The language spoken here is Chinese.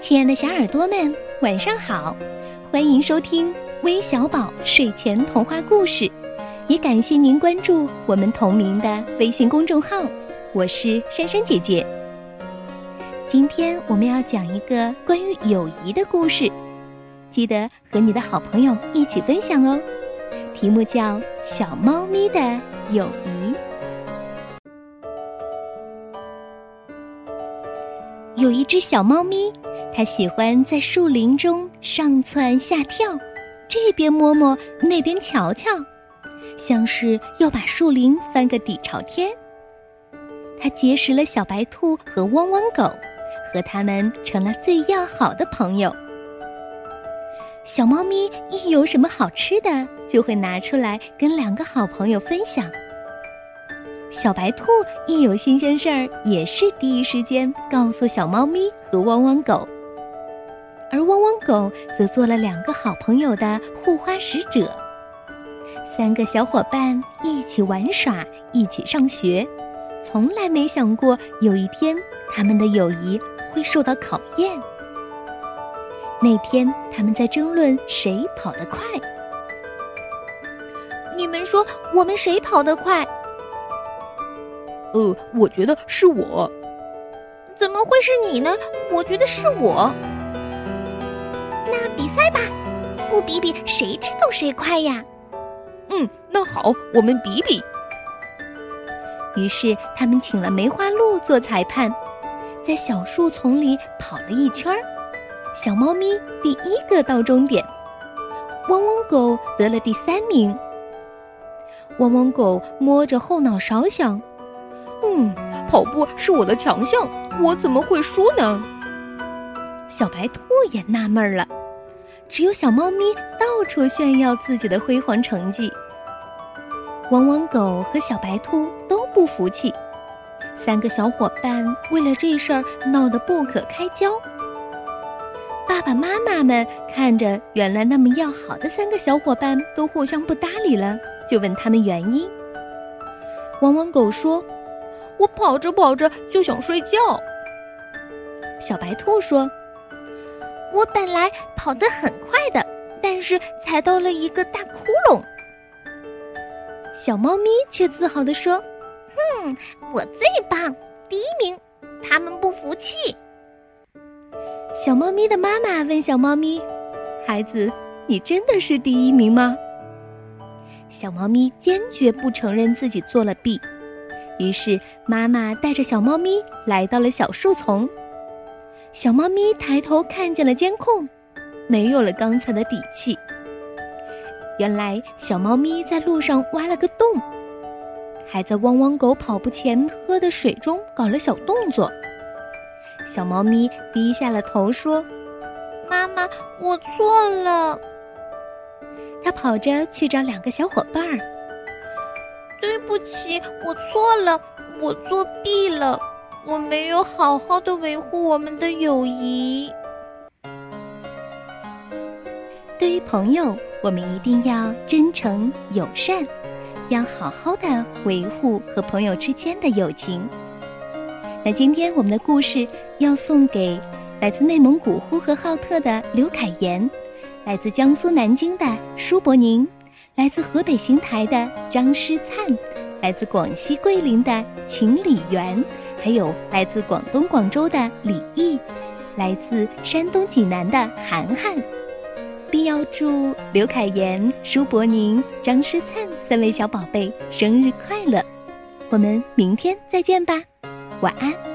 亲爱的小耳朵们，晚上好！欢迎收听微小宝睡前童话故事，也感谢您关注我们同名的微信公众号。我是珊珊姐姐。今天我们要讲一个关于友谊的故事，记得和你的好朋友一起分享哦。题目叫《小猫咪的友谊》。有一只小猫咪。它喜欢在树林中上蹿下跳，这边摸摸，那边瞧瞧，像是要把树林翻个底朝天。它结识了小白兔和汪汪狗，和它们成了最要好的朋友。小猫咪一有什么好吃的，就会拿出来跟两个好朋友分享。小白兔一有新鲜事儿，也是第一时间告诉小猫咪和汪汪狗。而汪汪狗则做了两个好朋友的护花使者，三个小伙伴一起玩耍，一起上学，从来没想过有一天他们的友谊会受到考验。那天他们在争论谁跑得快。你们说我们谁跑得快？呃，我觉得是我。怎么会是你呢？我觉得是我。赛吧，不比比谁知道谁快呀？嗯，那好，我们比比。于是他们请了梅花鹿做裁判，在小树丛里跑了一圈儿，小猫咪第一个到终点，汪汪狗得了第三名。汪汪狗摸着后脑勺想：“嗯，跑步是我的强项，我怎么会输呢？”小白兔也纳闷了。只有小猫咪到处炫耀自己的辉煌成绩。汪汪狗和小白兔都不服气，三个小伙伴为了这事儿闹得不可开交。爸爸妈妈们看着原来那么要好的三个小伙伴都互相不搭理了，就问他们原因。汪汪狗说：“我跑着跑着就想睡觉。”小白兔说。我本来跑得很快的，但是踩到了一个大窟窿。小猫咪却自豪地说：“哼，我最棒，第一名。”他们不服气。小猫咪的妈妈问小猫咪：“孩子，你真的是第一名吗？”小猫咪坚决不承认自己作了弊。于是妈妈带着小猫咪来到了小树丛。小猫咪抬头看见了监控，没有了刚才的底气。原来小猫咪在路上挖了个洞，还在汪汪狗跑步前喝的水中搞了小动作。小猫咪低下了头说：“妈妈，我错了。”它跑着去找两个小伙伴儿：“对不起，我错了，我作弊了。”我没有好好的维护我们的友谊。对于朋友，我们一定要真诚友善，要好好的维护和朋友之间的友情。那今天我们的故事要送给来自内蒙古呼和浩特的刘凯言，来自江苏南京的舒伯宁，来自河北邢台的张诗灿，来自广西桂林的秦李元。还有来自广东广州的李毅，来自山东济南的涵涵，并要祝刘凯言、舒伯宁、张诗灿三位小宝贝生日快乐！我们明天再见吧，晚安。